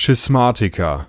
Schismatiker.